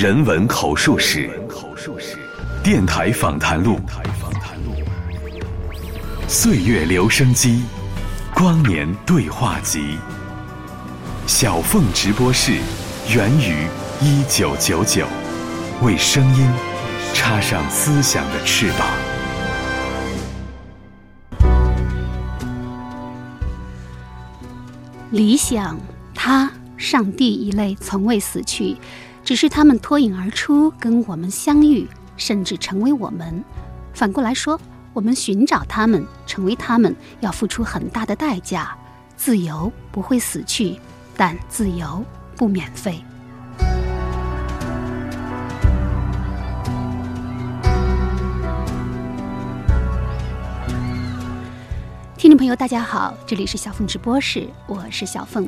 人文口述史，电台访谈录，岁月留声机，光年对话集，小凤直播室，源于一九九九，为声音插上思想的翅膀。理想，他。上帝一类从未死去，只是他们脱颖而出，跟我们相遇，甚至成为我们。反过来说，我们寻找他们，成为他们，要付出很大的代价。自由不会死去，但自由不免费。听众朋友，大家好，这里是小凤直播室，我是小凤。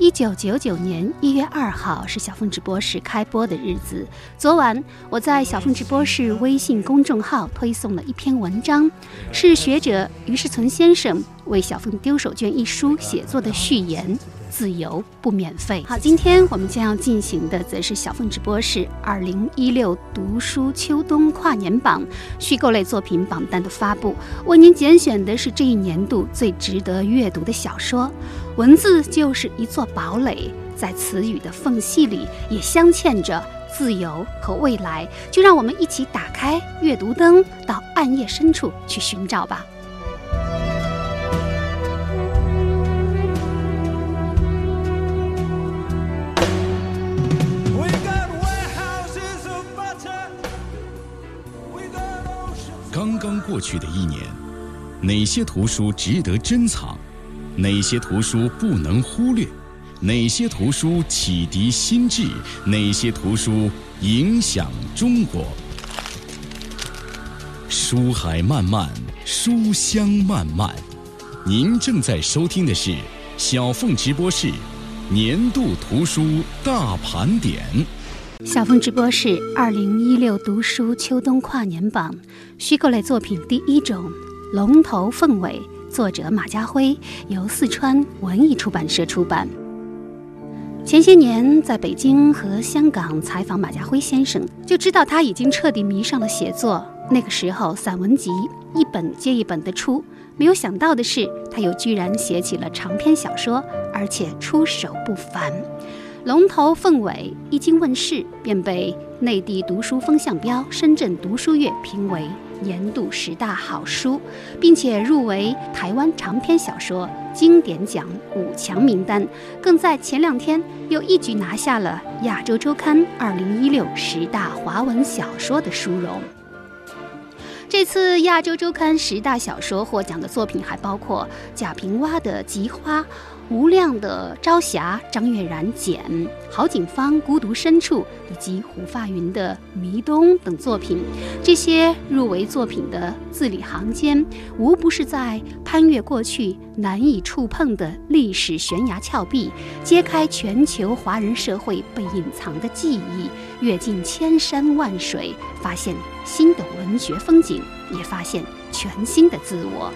一九九九年一月二号是小凤直播室开播的日子。昨晚我在小凤直播室微信公众号推送了一篇文章，是学者余世存先生为《小凤丢手绢》一书写作的序言。自由不免费。好，今天我们将要进行的则是小凤直播室二零一六读书秋冬跨年榜虚构类作品榜单的发布。为您拣选的是这一年度最值得阅读的小说。文字就是一座堡垒，在词语的缝隙里也镶嵌着自由和未来。就让我们一起打开阅读灯，到暗夜深处去寻找吧。刚过去的一年，哪些图书值得珍藏？哪些图书不能忽略？哪些图书启迪心智？哪些图书影响中国？书海漫漫，书香漫漫。您正在收听的是小凤直播室年度图书大盘点。小峰直播室二零一六读书秋冬跨年榜虚构类作品第一种《龙头凤尾》，作者马家辉，由四川文艺出版社出版。前些年在北京和香港采访马家辉先生，就知道他已经彻底迷上了写作。那个时候散文集一本接一本的出，没有想到的是，他又居然写起了长篇小说，而且出手不凡。龙头凤尾一经问世，便被内地读书风向标深圳读书月评为年度十大好书，并且入围台湾长篇小说经典奖五强名单，更在前两天又一举拿下了亚洲周刊二零一六十大华文小说的殊荣。这次亚洲周刊十大小说获奖的作品还包括贾平凹的《菊花》。吴亮的《朝霞》，张悦然《简》，郝景芳《孤独深处》，以及胡发云的《迷东》等作品，这些入围作品的字里行间，无不是在攀越过去难以触碰的历史悬崖峭壁，揭开全球华人社会被隐藏的记忆，阅尽千山万水，发现新的文学风景，也发现全新的自我。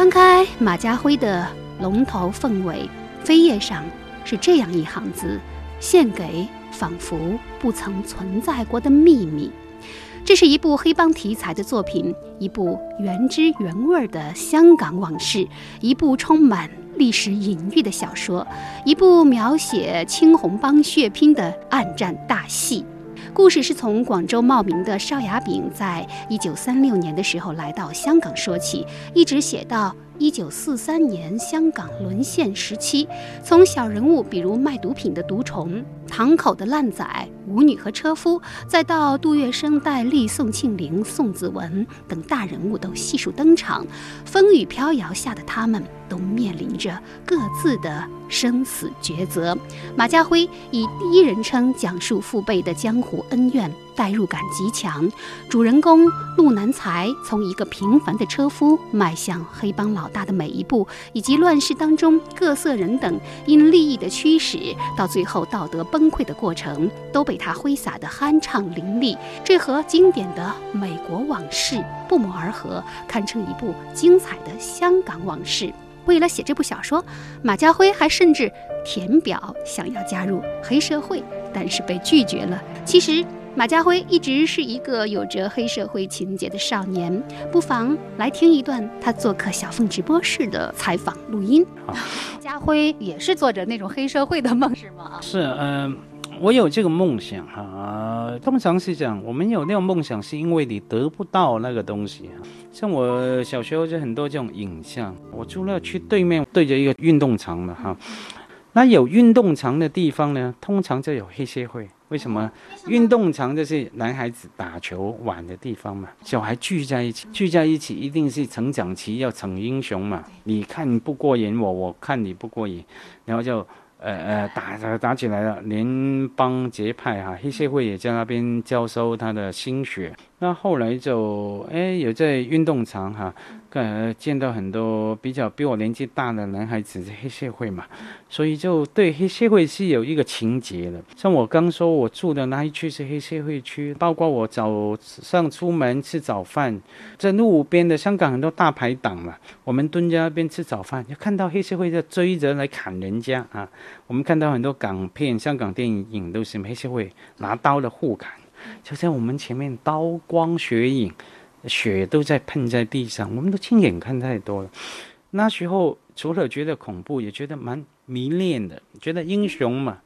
翻开马家辉的《龙头凤尾》，扉页上是这样一行字：“献给仿佛不曾存在过的秘密。”这是一部黑帮题材的作品，一部原汁原味的香港往事，一部充满历史隐喻的小说，一部描写青红帮血拼的暗战大戏。故事是从广州茂名的邵雅炳在一九三六年的时候来到香港说起，一直写到一九四三年香港沦陷时期，从小人物比如卖毒品的毒虫、堂口的烂仔、舞女和车夫，再到杜月笙、戴笠、宋庆龄、宋子文等大人物都悉数登场，风雨飘摇下的他们都面临着各自的。生死抉择，马家辉以第一人称讲述父辈的江湖恩怨，代入感极强。主人公陆南才从一个平凡的车夫迈向黑帮老大的每一步，以及乱世当中各色人等因利益的驱使，到最后道德崩溃的过程，都被他挥洒的酣畅淋漓。这和经典的美国往事不谋而合，堪称一部精彩的香港往事。为了写这部小说，马家辉还甚至填表想要加入黑社会，但是被拒绝了。其实。马家辉一直是一个有着黑社会情节的少年，不妨来听一段他做客小凤直播室的采访录音。好，家辉也是做着那种黑社会的梦，是吗？是，嗯，我有这个梦想哈。通常是讲，我们有那种梦想，是因为你得不到那个东西。像我小时候就很多这种影像，我除了去对面对着一个运动场嘛哈，那有运动场的地方呢，通常就有黑社会。为什么运动场就是男孩子打球玩的地方嘛？小孩聚在一起，聚在一起一定是成长期要逞英雄嘛？你看不过瘾我，我看你不过瘾，然后就呃呃打打起来了，联邦结派哈，黑社会也在那边交收他的心血。那后来就哎有在运动场哈。呃，见到很多比较比我年纪大的男孩子，黑社会嘛，所以就对黑社会是有一个情节的。像我刚说，我住的那一区是黑社会区，包括我早上出门吃早饭，在路边的香港很多大排档嘛，我们蹲在那边吃早饭，就看到黑社会在追着来砍人家啊。我们看到很多港片、香港电影都是黑社会拿刀的互砍，就在我们前面刀光血影。血都在喷在地上，我们都亲眼看太多了。那时候除了觉得恐怖，也觉得蛮迷恋的，觉得英雄嘛。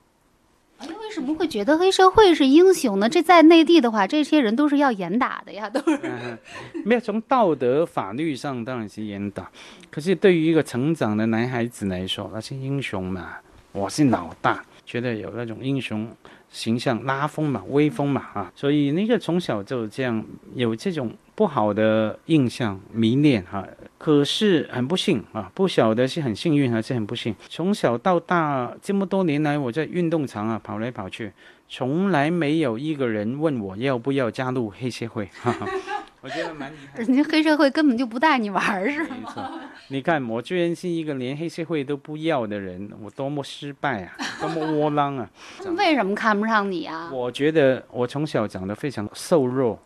哎，为什么会觉得黑社会是英雄呢？这在内地的话，这些人都是要严打的呀，都是。没有从道德法律上当然是严打，可是对于一个成长的男孩子来说，那是英雄嘛。我是老大，觉得有那种英雄。形象拉风嘛，威风嘛，啊，所以那个从小就这样有这种不好的印象，迷恋哈。可是很不幸啊，不晓得是很幸运还是很不幸。从小到大这么多年来，我在运动场啊跑来跑去，从来没有一个人问我要不要加入黑社会。哈 哈我觉得蛮厉害。人家黑社会根本就不带你玩，是吗？你看，我居然是一个连黑社会都不要的人，我多么失败啊，多么窝囊啊！为什么看不上你啊？我觉得我从小长得非常瘦弱，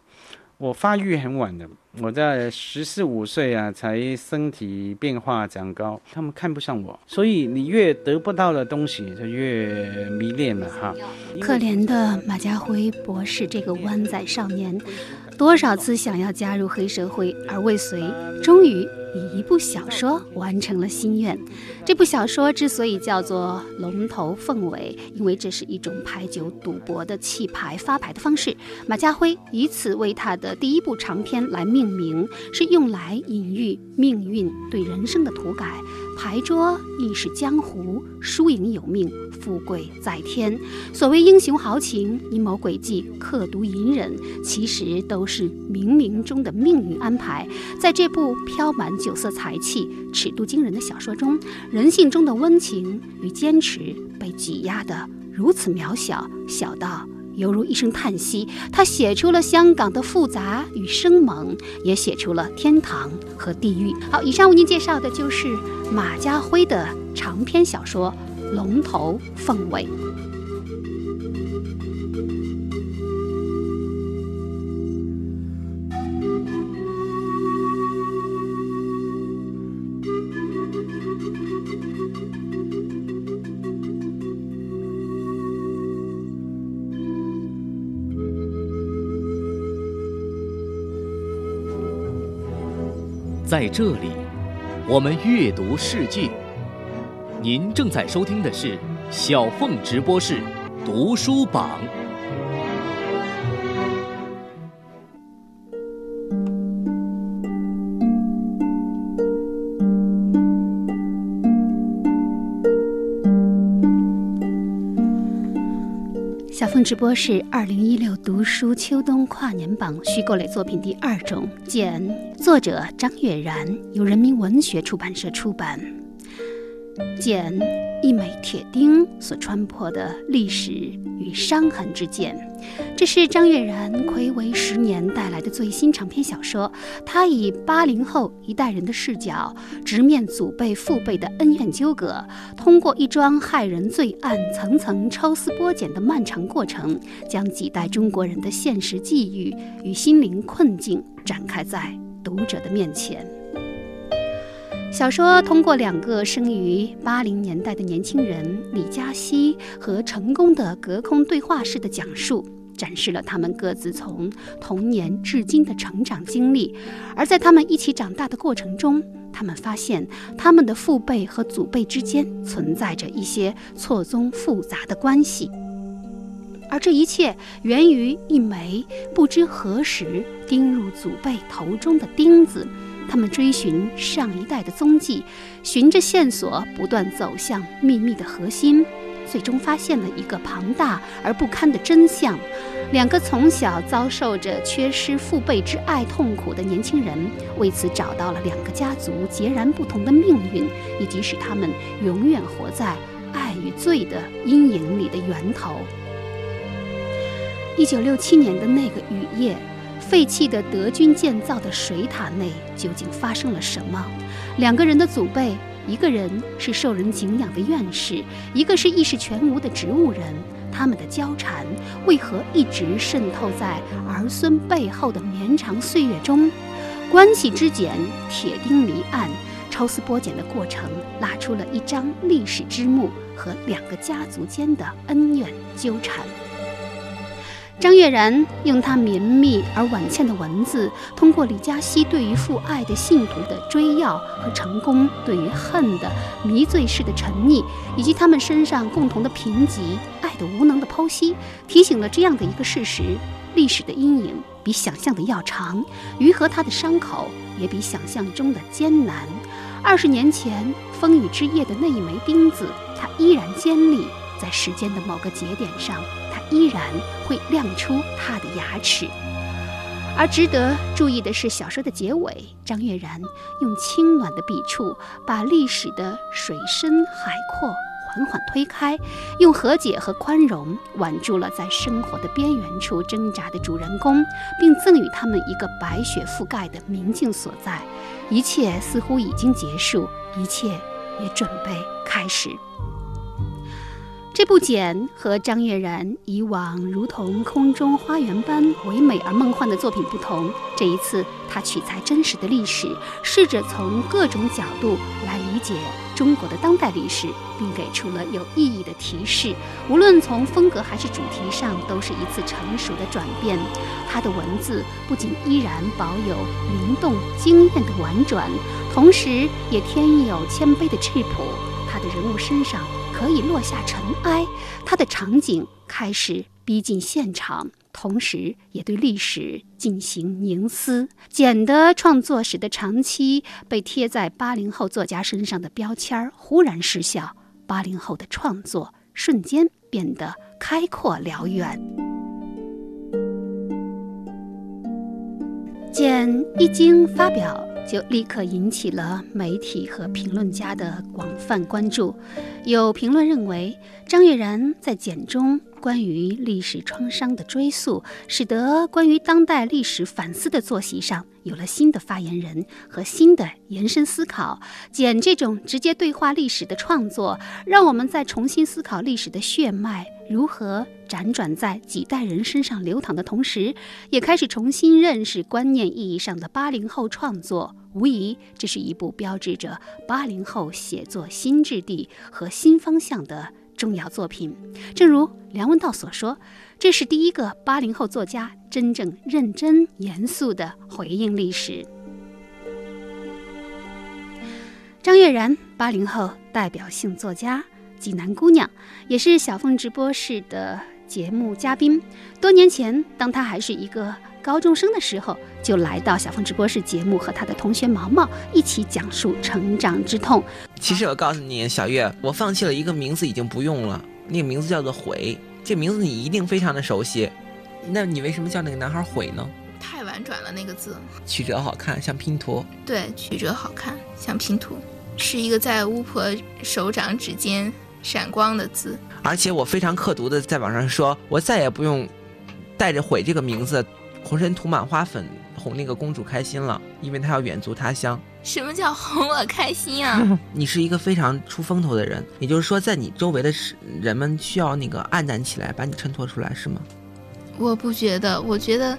我发育很晚的，我在十四五岁啊才身体变化长高，他们看不上我，所以你越得不到的东西就越迷恋了哈。可怜的马家辉博士这个湾仔少年。多少次想要加入黑社会而未遂，终于以一部小说完成了心愿。这部小说之所以叫做《龙头凤尾》，因为这是一种牌九赌博的弃牌发牌的方式。马家辉以此为他的第一部长篇来命名，是用来隐喻命运对人生的涂改。牌桌亦是江湖，输赢有命，富贵在天。所谓英雄豪情、阴谋诡计、刻毒隐忍，其实都是冥冥中的命运安排。在这部飘满酒色财气、尺度惊人的小说中，人性中的温情与坚持被挤压得如此渺小，小到。犹如一声叹息，他写出了香港的复杂与生猛，也写出了天堂和地狱。好，以上为您介绍的就是马家辉的长篇小说《龙头凤尾》。在这里，我们阅读世界。您正在收听的是小凤直播室读书榜。小凤直播是二零一六读书秋冬跨年榜虚构类作品第二种简，作者张悦然，由人民文学出版社出版。简一枚铁钉所穿破的历史与伤痕之剑，这是张悦然暌违十年带来的最新长篇小说。他以八零后一代人的视角，直面祖辈父辈的恩怨纠葛，通过一桩骇人罪案层层抽丝剥茧的漫长过程，将几代中国人的现实际遇与心灵困境展开在读者的面前。小说通过两个生于八零年代的年轻人李嘉熙和成功的隔空对话式的讲述，展示了他们各自从童年至今的成长经历。而在他们一起长大的过程中，他们发现他们的父辈和祖辈之间存在着一些错综复杂的关系。而这一切源于一枚不知何时钉入祖辈头中的钉子。他们追寻上一代的踪迹，循着线索不断走向秘密的核心，最终发现了一个庞大而不堪的真相：两个从小遭受着缺失父辈之爱痛苦的年轻人，为此找到了两个家族截然不同的命运，以及使他们永远活在爱与罪的阴影里的源头。一九六七年的那个雨夜，废弃的德军建造的水塔内究竟发生了什么？两个人的祖辈，一个人是受人敬仰的院士，一个是意识全无的植物人，他们的交缠为何一直渗透在儿孙背后的绵长岁月中？关系之简，铁钉离岸，抽丝剥茧的过程，拉出了一张历史之幕和两个家族间的恩怨纠缠。张悦然用他绵密而婉倩的文字，通过李嘉熙对于父爱的信徒的追要和成功对于恨的迷醉式的沉溺，以及他们身上共同的贫瘠、爱的无能的剖析，提醒了这样的一个事实：历史的阴影比想象的要长，愈合他的伤口也比想象中的艰难。二十年前风雨之夜的那一枚钉子，它依然尖利，在时间的某个节点上。依然会亮出他的牙齿。而值得注意的是，小说的结尾，张悦然用清暖的笔触，把历史的水深海阔缓缓推开，用和解和宽容挽住了在生活的边缘处挣扎的主人公，并赠予他们一个白雪覆盖的明镜所在。一切似乎已经结束，一切也准备开始。这部简和张悦然以往如同空中花园般唯美而梦幻的作品不同，这一次他取材真实的历史，试着从各种角度来理解中国的当代历史，并给出了有意义的提示。无论从风格还是主题上，都是一次成熟的转变。他的文字不仅依然保有灵动惊艳的婉转，同时也添有谦卑的质朴。他的人物身上。可以落下尘埃，他的场景开始逼近现场，同时也对历史进行凝思。简的创作使得长期被贴在八零后作家身上的标签儿忽然失效，八零后的创作瞬间变得开阔辽远。简一经发表。就立刻引起了媒体和评论家的广泛关注。有评论认为，张悦然在简中关于历史创伤的追溯，使得关于当代历史反思的作息上有了新的发言人和新的延伸思考。简这种直接对话历史的创作，让我们在重新思考历史的血脉如何辗转在几代人身上流淌的同时，也开始重新认识观念意义上的八零后创作。无疑，这是一部标志着八零后写作新质地和新方向的重要作品。正如梁文道所说，这是第一个八零后作家真正认真严肃的回应历史。张悦然，八零后代表性作家，济南姑娘，也是小凤直播室的节目嘉宾。多年前，当他还是一个。高中生的时候，就来到小凤直播室节目，和他的同学毛毛一起讲述成长之痛。其实我告诉你，小月，我放弃了一个名字，已经不用了。那个名字叫做悔，这名字你一定非常的熟悉。那你为什么叫那个男孩悔呢？太婉转了，那个字。曲折好看，像拼图。对，曲折好看，像拼图，是一个在巫婆手掌指尖闪光的字。而且我非常刻毒的在网上说，我再也不用带着悔这个名字。浑身涂满花粉哄那个公主开心了，因为她要远足他乡。什么叫哄我开心啊？你是一个非常出风头的人，也就是说，在你周围的人们需要那个暗淡起来，把你衬托出来，是吗？我不觉得，我觉得，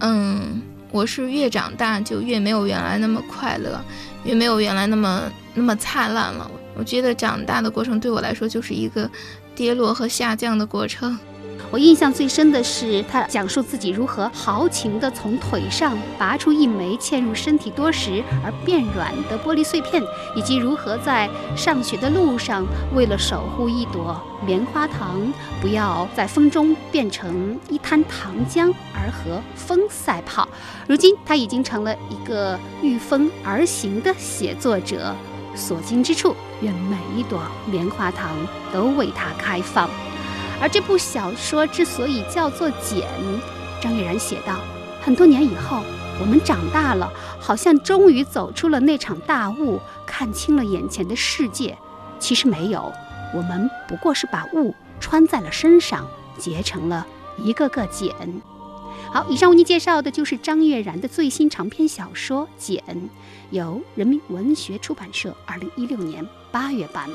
嗯，我是越长大就越没有原来那么快乐，越没有原来那么那么灿烂了。我觉得长大的过程对我来说就是一个跌落和下降的过程。我印象最深的是，他讲述自己如何豪情地从腿上拔出一枚嵌入身体多时而变软的玻璃碎片，以及如何在上学的路上，为了守护一朵棉花糖不要在风中变成一滩糖浆而和风赛跑。如今，他已经成了一个御风而行的写作者，所经之处，愿每一朵棉花糖都为他开放。而这部小说之所以叫做《茧》，张悦然写道：很多年以后，我们长大了，好像终于走出了那场大雾，看清了眼前的世界。其实没有，我们不过是把雾穿在了身上，结成了一个个茧。好，以上为您介绍的就是张悦然的最新长篇小说《茧》，由人民文学出版社二零一六年八月版。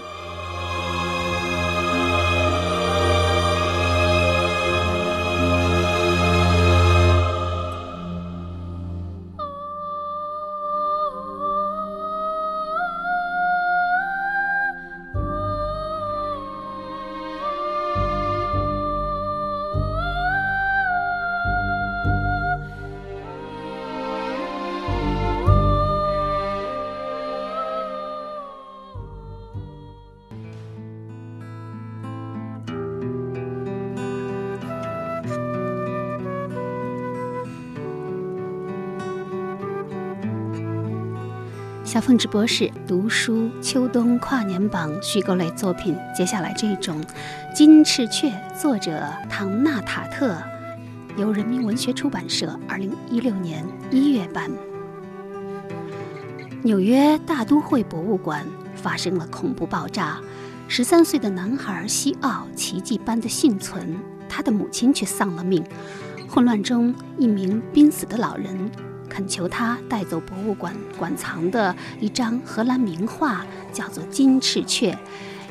凤直播室读书秋冬跨年榜虚构类作品，接下来这一种《金翅雀》，作者唐纳塔特，由人民文学出版社二零一六年一月版。纽约大都会博物馆发生了恐怖爆炸，十三岁的男孩西奥奇迹般的幸存，他的母亲却丧了命。混乱中，一名濒死的老人。恳求他带走博物馆馆藏的一张荷兰名画，叫做《金翅雀》。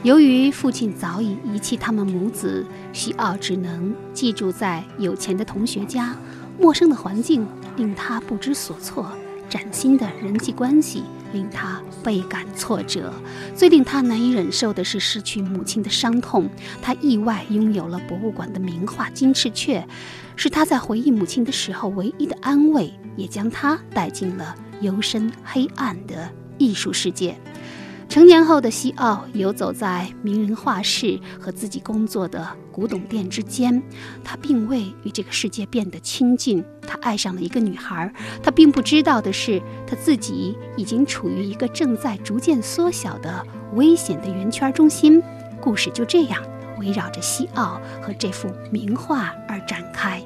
由于父亲早已遗弃他们母子，西奥只能寄住在有钱的同学家。陌生的环境令他不知所措，崭新的人际关系令他倍感挫折。最令他难以忍受的是失去母亲的伤痛。他意外拥有了博物馆的名画《金翅雀》。是他在回忆母亲的时候唯一的安慰，也将他带进了幽深黑暗的艺术世界。成年后的西奥游走在名人画室和自己工作的古董店之间，他并未与这个世界变得亲近。他爱上了一个女孩，他并不知道的是，他自己已经处于一个正在逐渐缩小的危险的圆圈中心。故事就这样。围绕着西奥和这幅名画而展开，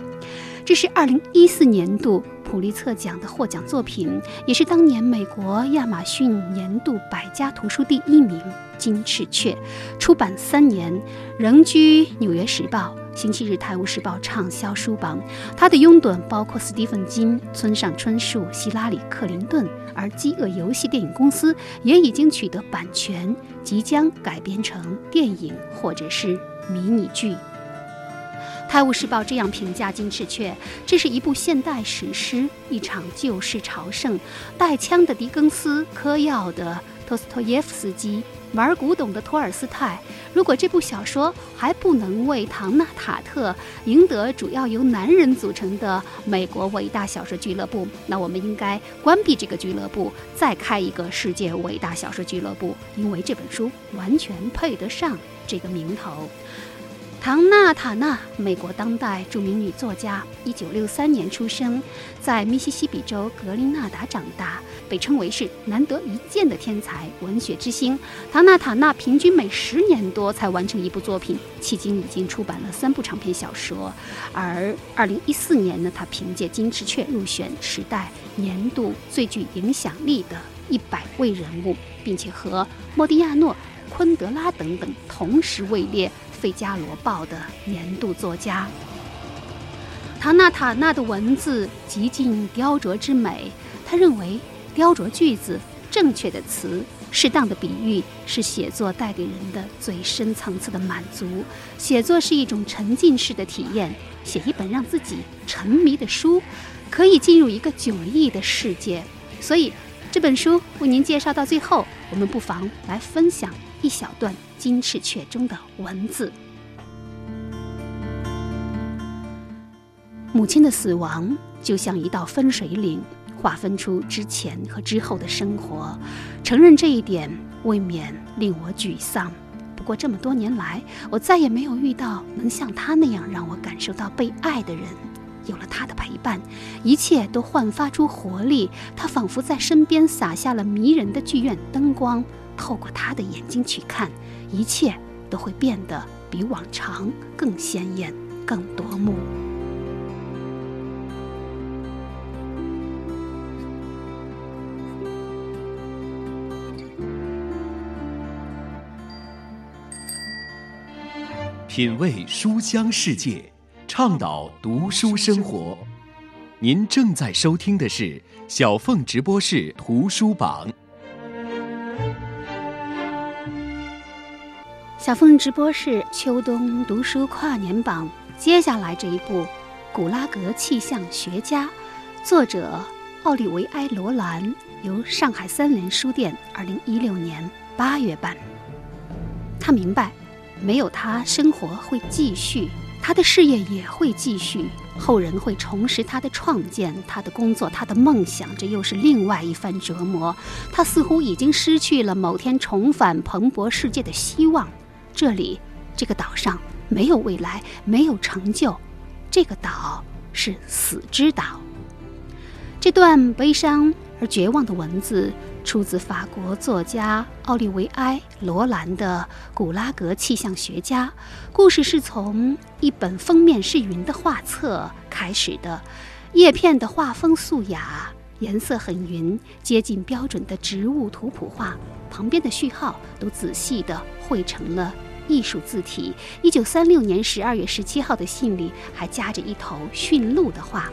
这是二零一四年度普利策奖的获奖作品，也是当年美国亚马逊年度百家图书第一名《金翅雀》。出版三年，仍居《纽约时报》。《星期日泰晤士报》畅销书榜，他的拥趸包括斯蒂芬金、村上春树、希拉里·克林顿，而《饥饿游戏》电影公司也已经取得版权，即将改编成电影或者是迷你剧。《泰晤士报》这样评价《金翅雀》：这是一部现代史诗，一场旧世朝圣，带枪的狄更斯，嗑药的托斯托耶夫斯基。玩古董的托尔斯泰，如果这部小说还不能为唐纳塔特赢得主要由男人组成的美国伟大小说俱乐部，那我们应该关闭这个俱乐部，再开一个世界伟大小说俱乐部，因为这本书完全配得上这个名头。唐纳塔纳，美国当代著名女作家，一九六三年出生在密西西比州格林纳达长大，被称为是难得一见的天才文学之星。唐纳塔纳平均每十年多才完成一部作品，迄今已经出版了三部长篇小说。而二零一四年呢，他凭借《金翅雀》入选《时代》年度最具影响力的一百位人物，并且和莫迪亚诺、昆德拉等等同时位列。《费加罗报》的年度作家唐纳塔纳的文字极尽雕琢之美。他认为，雕琢句子、正确的词、适当的比喻是写作带给人的最深层次的满足。写作是一种沉浸式的体验，写一本让自己沉迷的书，可以进入一个迥异的世界。所以，这本书为您介绍到最后，我们不妨来分享一小段《金翅雀》中的文字。母亲的死亡就像一道分水岭。划分出之前和之后的生活，承认这一点未免令我沮丧。不过这么多年来，我再也没有遇到能像他那样让我感受到被爱的人。有了他的陪伴，一切都焕发出活力。他仿佛在身边洒下了迷人的剧院灯光，透过他的眼睛去看，一切都会变得比往常更鲜艳、更夺目。品味书香世界，倡导读书生活。您正在收听的是小凤直播室图书榜。小凤直播室秋冬读书跨年榜，接下来这一部《古拉格气象学家》，作者奥利维埃·罗兰，由上海三联书店二零一六年八月版。他明白。没有他，生活会继续，他的事业也会继续，后人会重拾他的创建，他的工作，他的梦想，这又是另外一番折磨。他似乎已经失去了某天重返蓬勃世界的希望。这里，这个岛上没有未来，没有成就，这个岛是死之岛。这段悲伤而绝望的文字。出自法国作家奥利维埃·罗兰的《古拉格气象学家》。故事是从一本封面是云的画册开始的，叶片的画风素雅，颜色很匀，接近标准的植物图谱画。旁边的序号都仔细地绘成了艺术字体。一九三六年十二月十七号的信里还夹着一头驯鹿的画。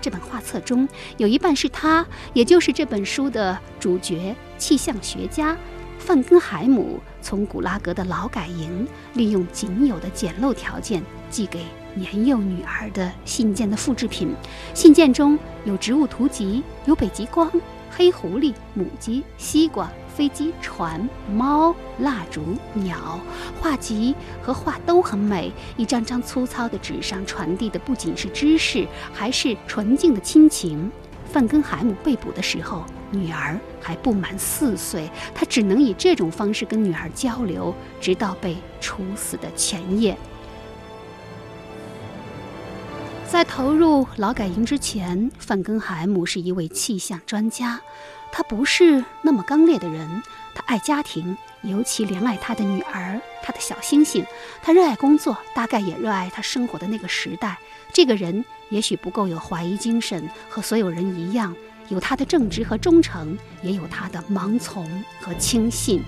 这本画册中有一半是他，也就是这本书的主角——气象学家范根海姆，从古拉格的劳改营利用仅有的简陋条件寄给年幼女儿的信件的复制品。信件中有植物图集，有北极光、黑狐狸、母鸡、西瓜。飞机、船、猫、蜡烛、鸟，画集和画都很美。一张张粗糙的纸上传递的不仅是知识，还是纯净的亲情。范根海姆被捕的时候，女儿还不满四岁，他只能以这种方式跟女儿交流，直到被处死的前夜。在投入劳改营之前，范根海姆是一位气象专家。他不是那么刚烈的人，他爱家庭，尤其怜爱他的女儿，他的小星星。他热爱工作，大概也热爱他生活的那个时代。这个人也许不够有怀疑精神，和所有人一样，有他的正直和忠诚，也有他的盲从和轻信。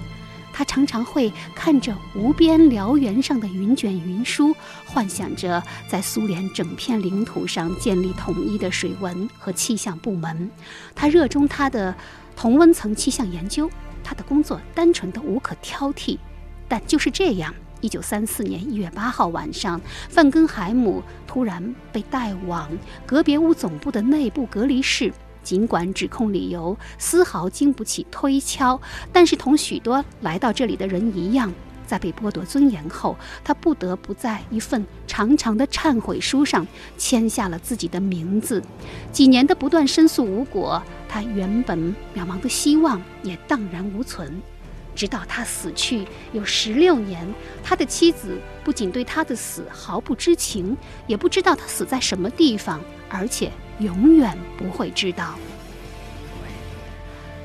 他常常会看着无边辽原上的云卷云舒，幻想着在苏联整片领土上建立统一的水文和气象部门。他热衷他的同温层气象研究，他的工作单纯的无可挑剔。但就是这样，一九三四年一月八号晚上，范根海姆突然被带往格别乌总部的内部隔离室。尽管指控理由丝毫经不起推敲，但是同许多来到这里的人一样，在被剥夺尊严后，他不得不在一份长长的忏悔书上签下了自己的名字。几年的不断申诉无果，他原本渺茫的希望也荡然无存。直到他死去有十六年，他的妻子不仅对他的死毫不知情，也不知道他死在什么地方，而且。永远不会知道，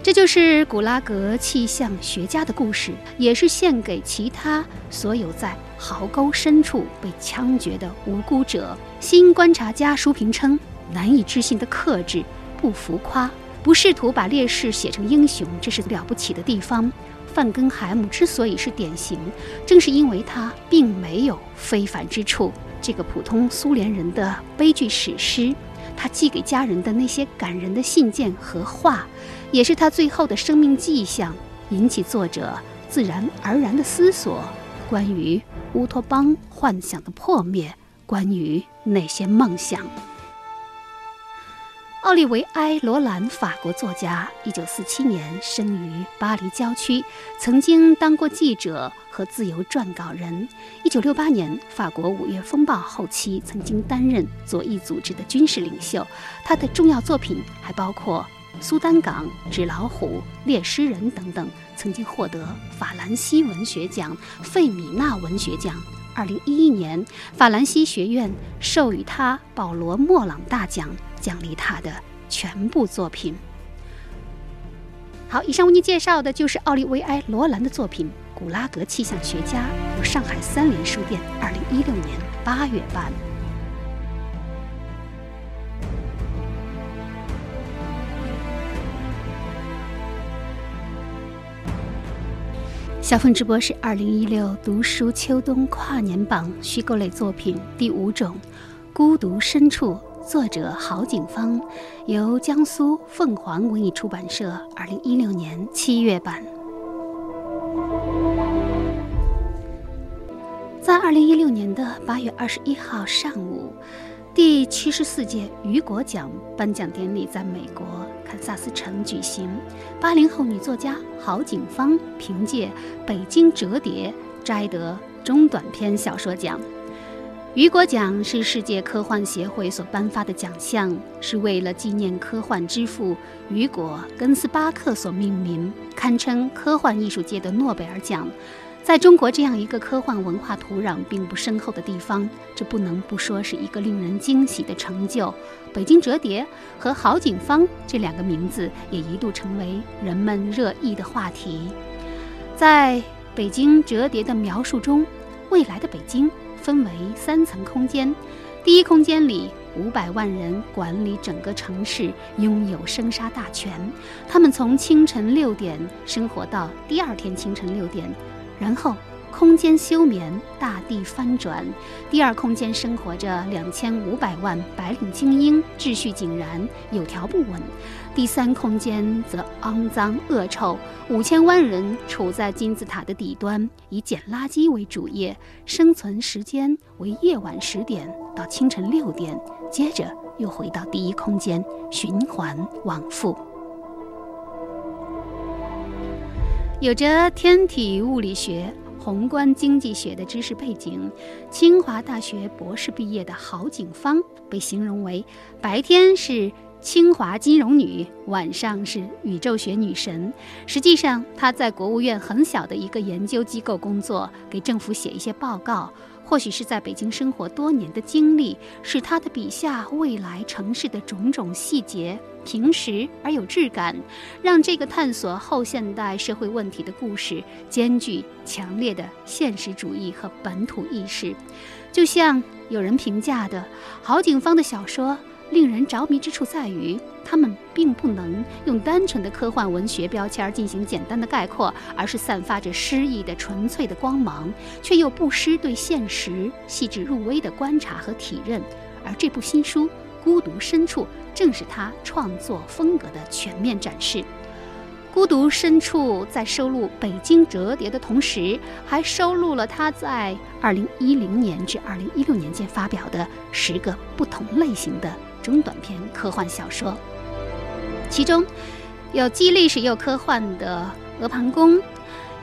这就是古拉格气象学家的故事，也是献给其他所有在壕沟深处被枪决的无辜者。新观察家书评称：难以置信的克制，不浮夸，不试图把烈士写成英雄，这是了不起的地方。范根海姆之所以是典型，正是因为他并没有非凡之处。这个普通苏联人的悲剧史诗。他寄给家人的那些感人的信件和话，也是他最后的生命迹象，引起作者自然而然的思索，关于乌托邦幻想的破灭，关于那些梦想。奥利维埃·罗兰，法国作家，一九四七年生于巴黎郊区，曾经当过记者和自由撰稿人。一九六八年，法国五月风暴后期，曾经担任左翼组织的军事领袖。他的重要作品还包括《苏丹港》《纸老虎》《猎狮人》等等，曾经获得法兰西文学奖、费米纳文学奖。二零一一年，法兰西学院授予他保罗·莫朗大奖。奖励他的全部作品。好，以上为您介绍的就是奥利维埃·罗兰的作品《古拉格气象学家》，由上海三联书店二零一六年八月版。小凤直播是二零一六读书秋冬跨年榜虚构类作品第五种，《孤独深处》。作者郝景芳，由江苏凤凰文艺出版社二零一六年七月版。在二零一六年的八月二十一号上午，第七十四届雨果奖颁奖典礼在美国堪萨斯城举行。八零后女作家郝景芳凭借《北京折叠》摘得中短篇小说奖。雨果奖是世界科幻协会所颁发的奖项，是为了纪念科幻之父雨果·根斯巴克所命名，堪称科幻艺术界的诺贝尔奖。在中国这样一个科幻文化土壤并不深厚的地方，这不能不说是一个令人惊喜的成就。北京折叠和郝景芳这两个名字也一度成为人们热议的话题。在北京折叠的描述中，未来的北京。分为三层空间，第一空间里五百万人管理整个城市，拥有生杀大权。他们从清晨六点生活到第二天清晨六点，然后。空间休眠，大地翻转。第二空间生活着两千五百万白领精英，秩序井然，有条不紊。第三空间则肮脏恶臭，五千万人处在金字塔的底端，以捡垃圾为主业，生存时间为夜晚十点到清晨六点，接着又回到第一空间，循环往复。有着天体物理学。宏观经济学的知识背景，清华大学博士毕业的郝景芳被形容为白天是清华金融女，晚上是宇宙学女神。实际上，她在国务院很小的一个研究机构工作，给政府写一些报告。或许是在北京生活多年的经历，使她的笔下未来城市的种种细节平实而有质感，让这个探索后现代社会问题的故事兼具强烈的现实主义和本土意识。就像有人评价的，郝景芳的小说。令人着迷之处在于，他们并不能用单纯的科幻文学标签进行简单的概括，而是散发着诗意的纯粹的光芒，却又不失对现实细致入微的观察和体认。而这部新书《孤独深处》正是他创作风格的全面展示。《孤独深处》在收录《北京折叠》的同时，还收录了他在2010年至2016年间发表的十个不同类型的。中短篇科幻小说，其中有既历史又科幻的《鹅盘宫》，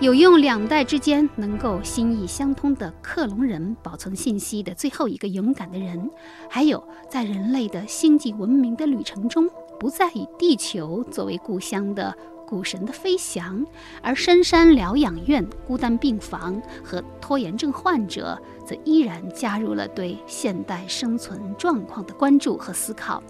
有用两代之间能够心意相通的克隆人保存信息的最后一个勇敢的人，还有在人类的星际文明的旅程中不再以地球作为故乡的。股神的飞翔，而深山疗养院、孤单病房和拖延症患者则依然加入了对现代生存状况的关注和思考。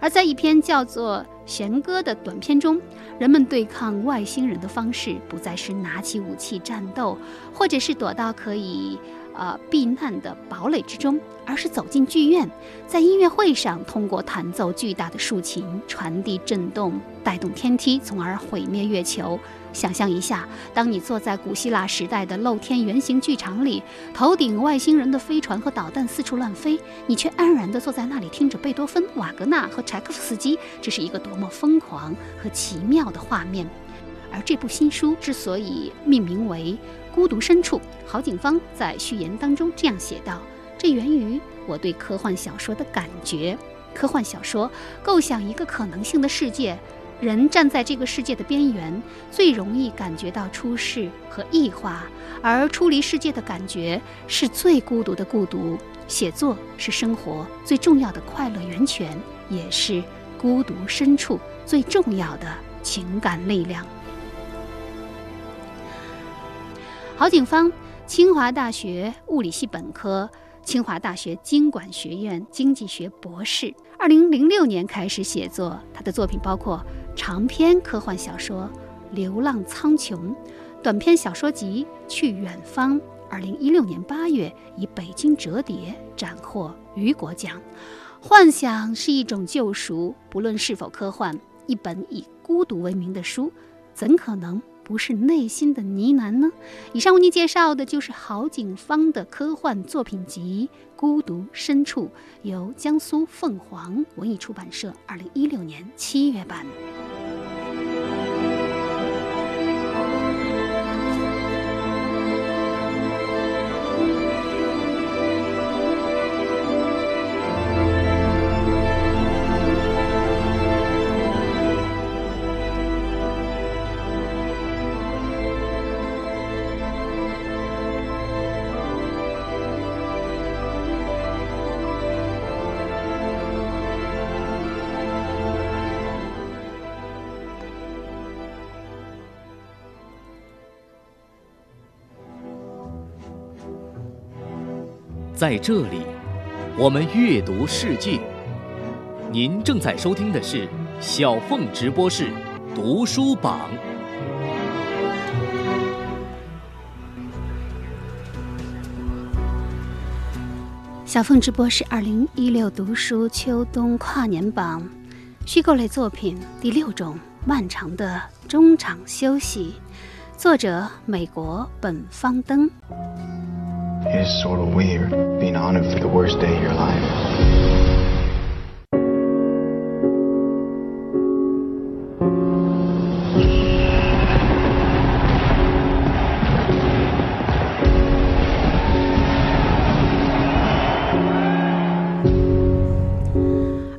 而在一篇叫做《弦歌》的短片中，人们对抗外星人的方式不再是拿起武器战斗，或者是躲到可以。呃，避难的堡垒之中，而是走进剧院，在音乐会上通过弹奏巨大的竖琴传递震动，带动天梯，从而毁灭月球。想象一下，当你坐在古希腊时代的露天圆形剧场里，头顶外星人的飞船和导弹四处乱飞，你却安然地坐在那里听着贝多芬、瓦格纳和柴可夫斯基，这是一个多么疯狂和奇妙的画面！而这部新书之所以命名为《孤独深处》，郝景芳在序言当中这样写道：“这源于我对科幻小说的感觉。科幻小说构想一个可能性的世界，人站在这个世界的边缘，最容易感觉到出世和异化，而出离世界的感觉是最孤独的孤独。写作是生活最重要的快乐源泉，也是孤独深处最重要的情感力量。”郝景芳，清华大学物理系本科，清华大学经管学院经济学博士。二零零六年开始写作，他的作品包括长篇科幻小说《流浪苍穹》，短篇小说集《去远方》。二零一六年八月，以《北京折叠》斩获雨果奖。幻想是一种救赎，不论是否科幻，一本以孤独为名的书，怎可能？不是内心的呢喃呢？以上为您介绍的就是郝景芳的科幻作品集《孤独深处》，由江苏凤凰文艺出版社二零一六年七月版。在这里，我们阅读世界。您正在收听的是小凤直播室读书榜。小凤直播室二零一六读书秋冬跨年榜，虚构类作品第六种：漫长的中场休息。作者：美国本方登。It is sort of weird being honored for the worst day of your life.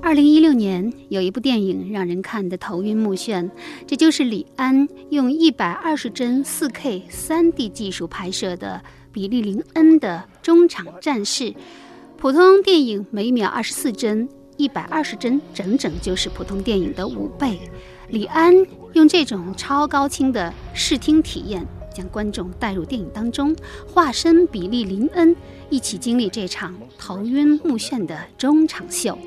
二零一六年有一部电影让人看得头晕目眩，这就是李安用一百二十帧四 K 三 D 技术拍摄的。比利林恩的中场战事，普通电影每秒二十四帧，一百二十帧整整就是普通电影的五倍。李安用这种超高清的视听体验，将观众带入电影当中，化身比利林恩，一起经历这场头晕目眩的中场秀。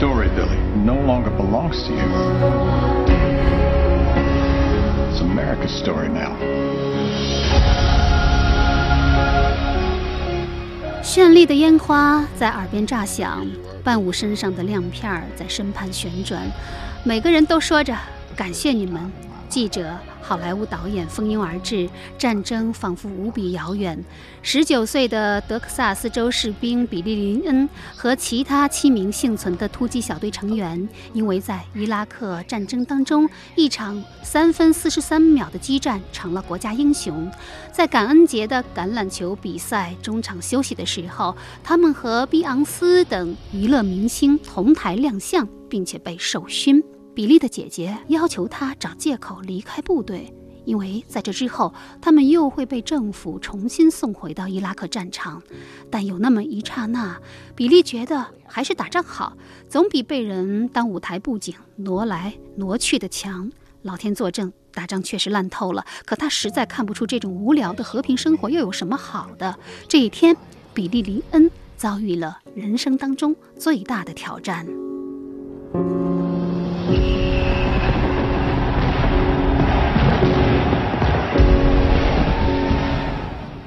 Story, Billy, no longer belongs to you. It's America's story now. 绚丽的烟花在耳边炸响，伴舞身上的亮片儿在身畔旋转，每个人都说着感谢你们，记者。好莱坞导演蜂拥而至，战争仿佛无比遥远。十九岁的德克萨斯州士兵比利林恩和其他七名幸存的突击小队成员，因为在伊拉克战争当中一场三分四十三秒的激战，成了国家英雄。在感恩节的橄榄球比赛中场休息的时候，他们和碧昂斯等娱乐明星同台亮相，并且被授勋。比利的姐姐要求他找借口离开部队，因为在这之后，他们又会被政府重新送回到伊拉克战场。但有那么一刹那，比利觉得还是打仗好，总比被人当舞台布景挪来挪去的强。老天作证，打仗确实烂透了，可他实在看不出这种无聊的和平生活又有什么好的。这一天，比利林恩遭遇了人生当中最大的挑战。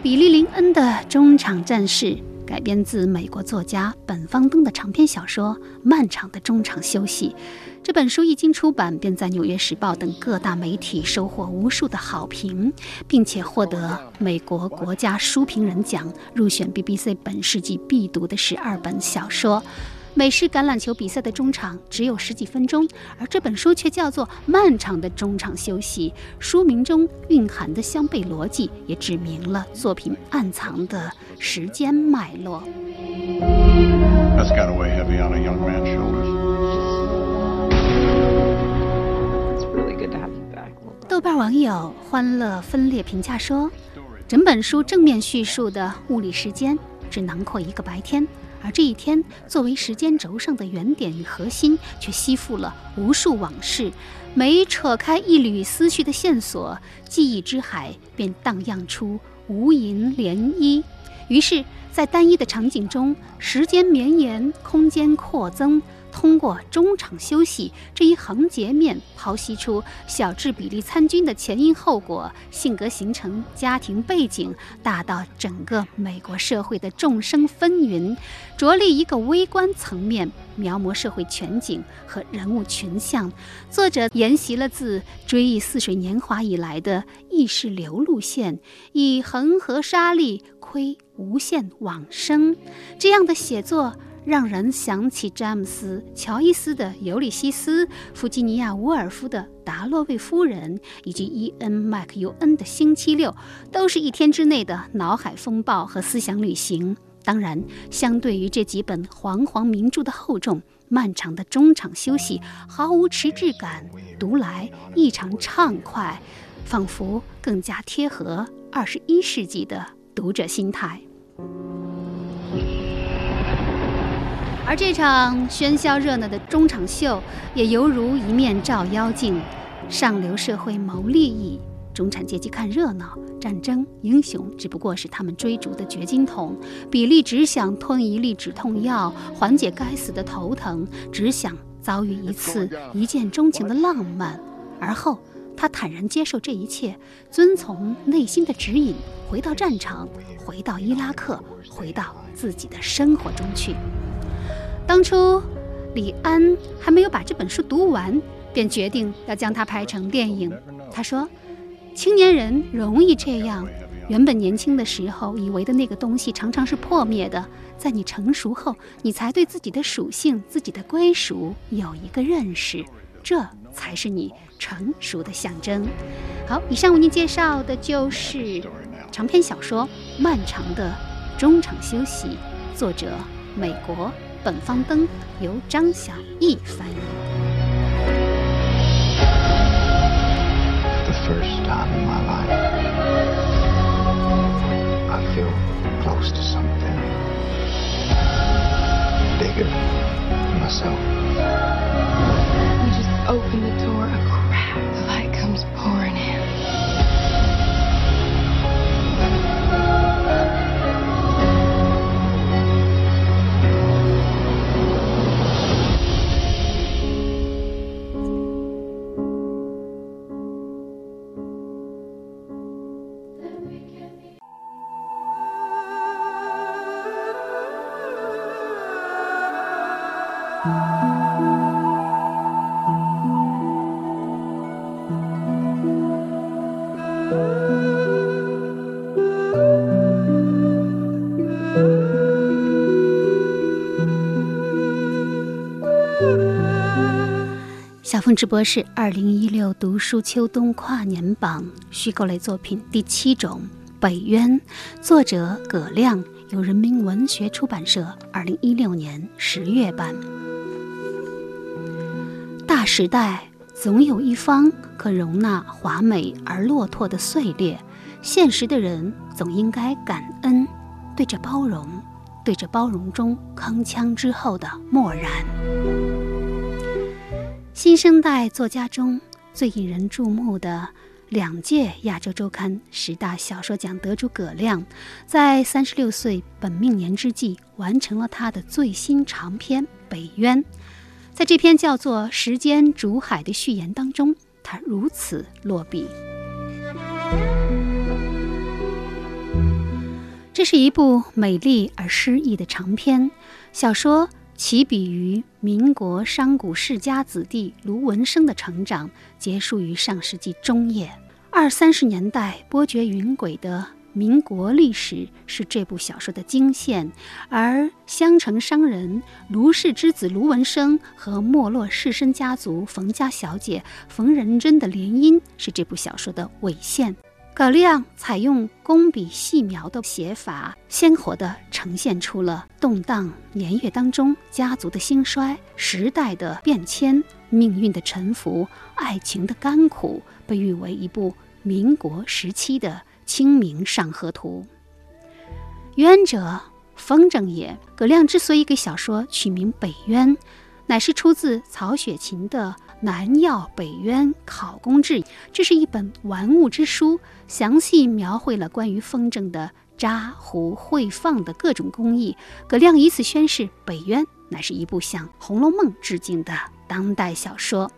比利林恩的中场战事改编自美国作家本方登的长篇小说《漫长的中场休息》。这本书一经出版，便在《纽约时报》等各大媒体收获无数的好评，并且获得美国国家书评人奖，入选 BBC 本世纪必读的十二本小说。美式橄榄球比赛的中场只有十几分钟，而这本书却叫做《漫长的中场休息》。书名中蕴含的相悖逻辑，也指明了作品暗藏的时间脉络。That's got to weigh heavy on a young man's shoulders. 豆瓣网友欢乐分裂评价说：“整本书正面叙述的物理时间只囊括一个白天，而这一天作为时间轴上的原点与核心，却吸附了无数往事。每扯开一缕思绪的线索，记忆之海便荡漾出无垠涟漪。于是，在单一的场景中，时间绵延，空间扩增。”通过中场休息这一横截面，剖析出小智比例参军的前因后果、性格形成、家庭背景，大到整个美国社会的众生纷纭，着力一个微观层面描摹社会全景和人物群像。作者沿袭了自追忆似水年华以来的意识流路线，以恒河沙砾窥无限往生这样的写作。让人想起詹姆斯·乔伊斯的《尤里西斯》，弗吉尼亚·伍尔夫的《达洛维夫人》，以及伊恩·麦克尤恩的《星期六》，都是一天之内的脑海风暴和思想旅行。当然，相对于这几本煌煌名著的厚重，漫长的中场休息毫无迟滞感，读来异常畅快，仿佛更加贴合二十一世纪的读者心态。而这场喧嚣热闹的中场秀，也犹如一面照妖镜。上流社会谋利益，中产阶级看热闹。战争英雄只不过是他们追逐的掘金筒。比利只想吞一粒止痛药，缓解该死的头疼，只想遭遇一次一见钟情的浪漫。而后，他坦然接受这一切，遵从内心的指引，回到战场，回到伊拉克，回到自己的生活中去。当初，李安还没有把这本书读完，便决定要将它拍成电影。他说：“青年人容易这样，原本年轻的时候以为的那个东西，常常是破灭的。在你成熟后，你才对自己的属性、自己的归属有一个认识，这才是你成熟的象征。”好，以上为您介绍的就是长篇小说《漫长的中场休息》，作者美国。本方灯由张小艺翻译。The first time in my life, I feel close to something bigger than myself. We just open the 直播室”二零一六读书秋冬跨年榜虚构类作品第七种《北渊》，作者葛亮，由人民文学出版社二零一六年十月版。大时代总有一方可容纳华美而落拓的碎裂，现实的人总应该感恩，对着包容，对着包容中铿锵之后的漠然。新生代作家中最引人注目的两届亚洲周刊十大小说奖得主葛亮，在三十六岁本命年之际，完成了他的最新长篇《北渊》。在这篇叫做《时间竹海》的序言当中，他如此落笔：这是一部美丽而诗意的长篇小说，起笔于民国商贾世家子弟卢文生的成长，结束于上世纪中叶。二三十年代波谲云诡的民国历史是这部小说的经线，而襄城商人卢氏之子卢文生和没落士绅家族冯家小姐冯仁珍的联姻是这部小说的尾线。葛亮采用工笔细描的写法，鲜活地呈现出了动荡年月当中家族的兴衰、时代的变迁、命运的沉浮、爱情的甘苦，被誉为一部民国时期的《清明上河图》。冤者风筝也。葛亮之所以给小说取名《北渊》，乃是出自曹雪芹的。南药北渊考工志，这是一本玩物之书，详细描绘了关于风筝的扎、糊、绘、放的各种工艺。葛亮以此宣示，北渊乃是一部向《红楼梦》致敬的当代小说。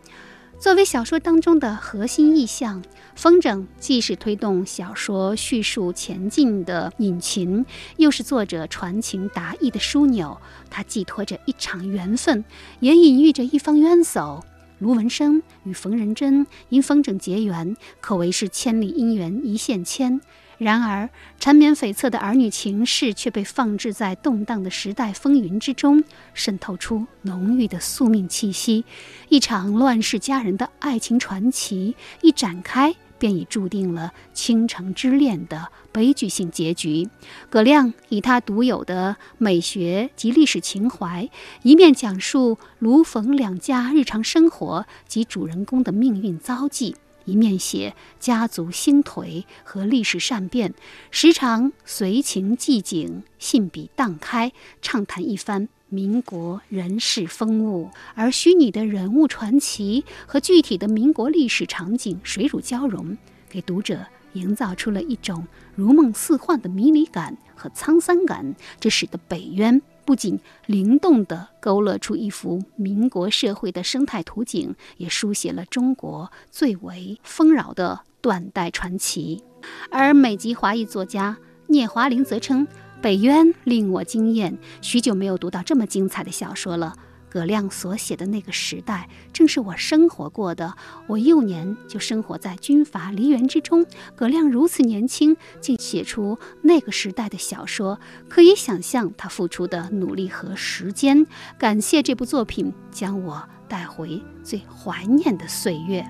作为小说当中的核心意象，风筝既是推动小说叙述前进的引擎，又是作者传情达意的枢纽。它寄托着一场缘分，也隐喻着一方冤首。卢文生与冯仁珍因风筝结缘，可谓是千里姻缘一线牵。然而，缠绵悱恻的儿女情事却被放置在动荡的时代风云之中，渗透出浓郁的宿命气息。一场乱世佳人的爱情传奇一展开。便已注定了倾城之恋的悲剧性结局。葛亮以他独有的美学及历史情怀，一面讲述卢冯两家日常生活及主人公的命运遭际，一面写家族兴颓和历史善变，时常随情寄景，信笔荡开，畅谈一番。民国人世风物，而虚拟的人物传奇和具体的民国历史场景水乳交融，给读者营造出了一种如梦似幻的迷离感和沧桑感。这使得北渊不仅灵动地勾勒出一幅民国社会的生态图景，也书写了中国最为丰饶的断代传奇。而美籍华裔作家聂华苓则称。北渊令我惊艳，许久没有读到这么精彩的小说了。葛亮所写的那个时代，正是我生活过的。我幼年就生活在军阀梨园之中。葛亮如此年轻，竟写出那个时代的小说，可以想象他付出的努力和时间。感谢这部作品，将我带回最怀念的岁月。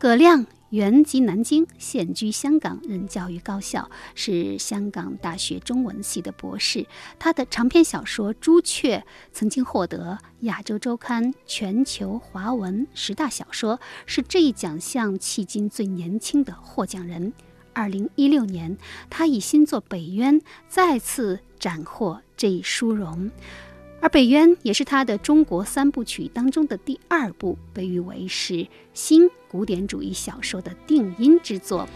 葛亮。原籍南京，现居香港，任教于高校，是香港大学中文系的博士。他的长篇小说《朱雀》曾经获得亚洲周刊全球华文十大小说，是这一奖项迄今最年轻的获奖人。二零一六年，他以新作《北渊》再次斩获这一殊荣。而《北渊》也是他的中国三部曲当中的第二部，被誉为是新古典主义小说的定音之作。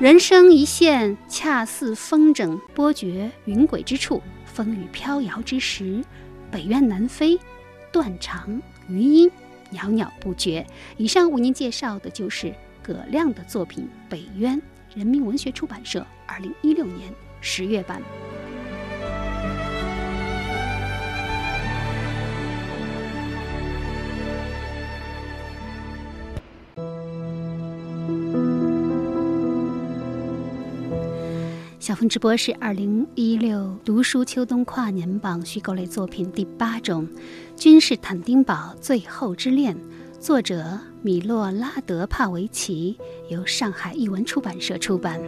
人生一线，恰似风筝波谲云诡之处，风雨飘摇之时，北鸢南飞，断肠余音袅袅不绝。以上为您介绍的就是葛亮的作品《北渊》，人民文学出版社二零一六年十月版。小峰直播是二零一六读书秋冬跨年榜虚构类作品第八种，《君士坦丁堡最后之恋》，作者米洛拉德帕维奇，由上海译文出版社出版。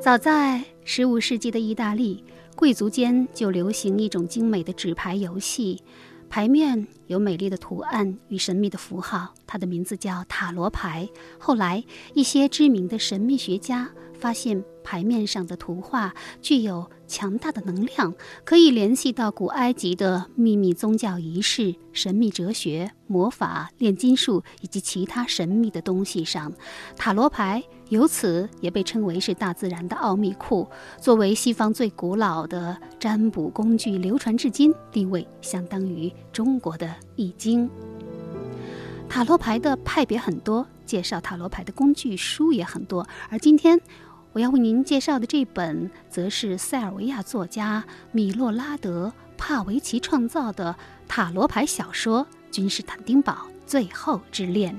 早在十五世纪的意大利，贵族间就流行一种精美的纸牌游戏，牌面有美丽的图案与神秘的符号，它的名字叫塔罗牌。后来，一些知名的神秘学家发现。牌面上的图画具有强大的能量，可以联系到古埃及的秘密宗教仪式、神秘哲学、魔法、炼金术以及其他神秘的东西上。塔罗牌由此也被称为是大自然的奥秘库。作为西方最古老的占卜工具，流传至今，地位相当于中国的易经。塔罗牌的派别很多，介绍塔罗牌的工具书也很多，而今天。我要为您介绍的这本，则是塞尔维亚作家米洛拉德·帕维奇创造的塔罗牌小说《君士坦丁堡最后之恋》。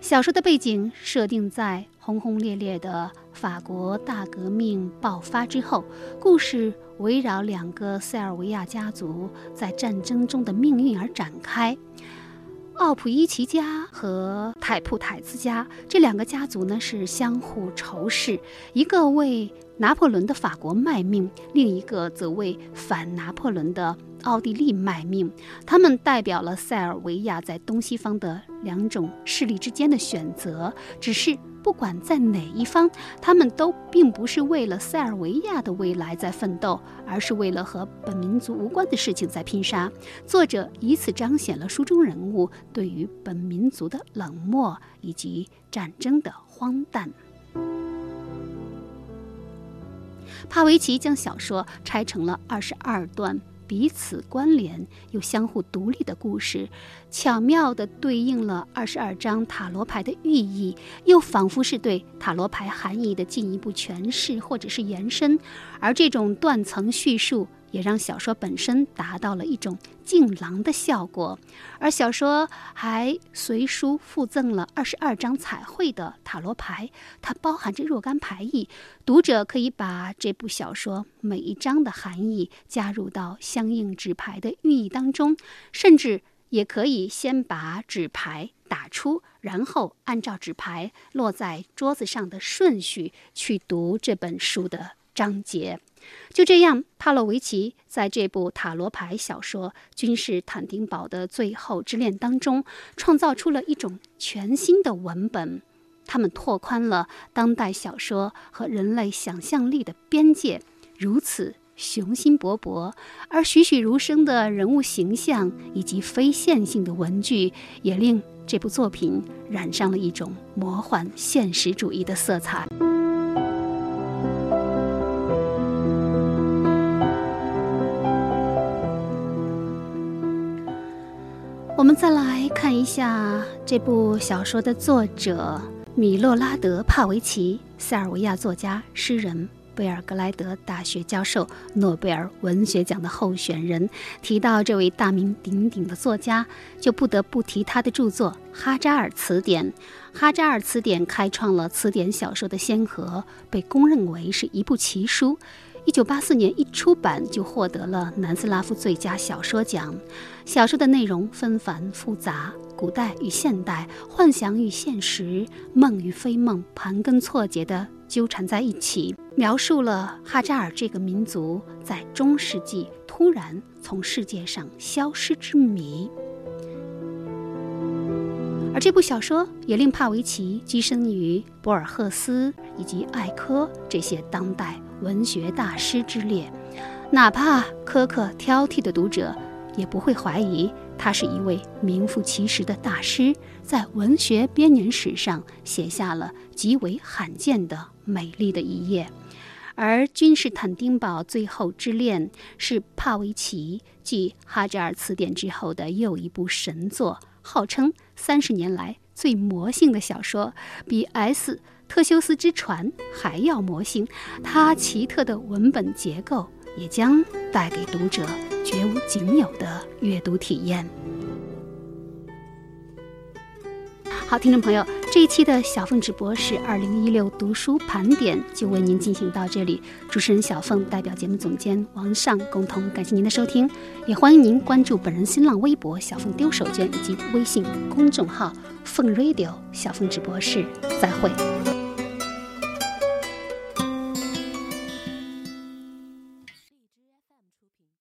小说的背景设定在轰轰烈烈的法国大革命爆发之后，故事围绕两个塞尔维亚家族在战争中的命运而展开。奥普伊奇家和泰普泰兹家这两个家族呢是相互仇视，一个为拿破仑的法国卖命，另一个则为反拿破仑的奥地利卖命。他们代表了塞尔维亚在东西方的两种势力之间的选择，只是。不管在哪一方，他们都并不是为了塞尔维亚的未来在奋斗，而是为了和本民族无关的事情在拼杀。作者以此彰显了书中人物对于本民族的冷漠以及战争的荒诞。帕维奇将小说拆成了二十二段。彼此关联又相互独立的故事，巧妙地对应了二十二张塔罗牌的寓意，又仿佛是对塔罗牌含义的进一步诠释或者是延伸，而这种断层叙述。也让小说本身达到了一种镜廊的效果，而小说还随书附赠了二十二张彩绘的塔罗牌，它包含着若干牌意。读者可以把这部小说每一章的含义加入到相应纸牌的寓意当中，甚至也可以先把纸牌打出，然后按照纸牌落在桌子上的顺序去读这本书的章节。就这样，帕洛维奇在这部塔罗牌小说《君士坦丁堡的最后之恋》当中，创造出了一种全新的文本。他们拓宽了当代小说和人类想象力的边界，如此雄心勃勃，而栩栩如生的人物形象以及非线性的文具，也令这部作品染上了一种魔幻现实主义的色彩。我们再来看一下这部小说的作者米洛拉德·帕维奇，塞尔维亚作家、诗人，贝尔格莱德大学教授，诺贝尔文学奖的候选人。提到这位大名鼎鼎的作家，就不得不提他的著作《哈扎尔词典》。《哈扎尔词典》开创了词典小说的先河，被公认为是一部奇书。一九八四年一出版就获得了南斯拉夫最佳小说奖。小说的内容纷繁复杂，古代与现代、幻想与现实、梦与非梦盘根错节地纠缠在一起，描述了哈扎尔这个民族在中世纪突然从世界上消失之谜。而这部小说也令帕维奇跻身于博尔赫斯以及艾科这些当代。文学大师之列，哪怕苛刻挑剔的读者，也不会怀疑他是一位名副其实的大师，在文学编年史上写下了极为罕见的美丽的一页。而《君士坦丁堡最后之恋》是帕维奇继《哈扎尔词典》之后的又一部神作，号称三十年来最魔性的小说，比 S。特修斯之船还要魔性，它奇特的文本结构也将带给读者绝无仅有的阅读体验。好，听众朋友，这一期的小凤直播是二零一六读书盘点，就为您进行到这里。主持人小凤代表节目总监王尚共同感谢您的收听，也欢迎您关注本人新浪微博小凤丢手绢以及微信公众号凤 radio 小凤直播室。再会。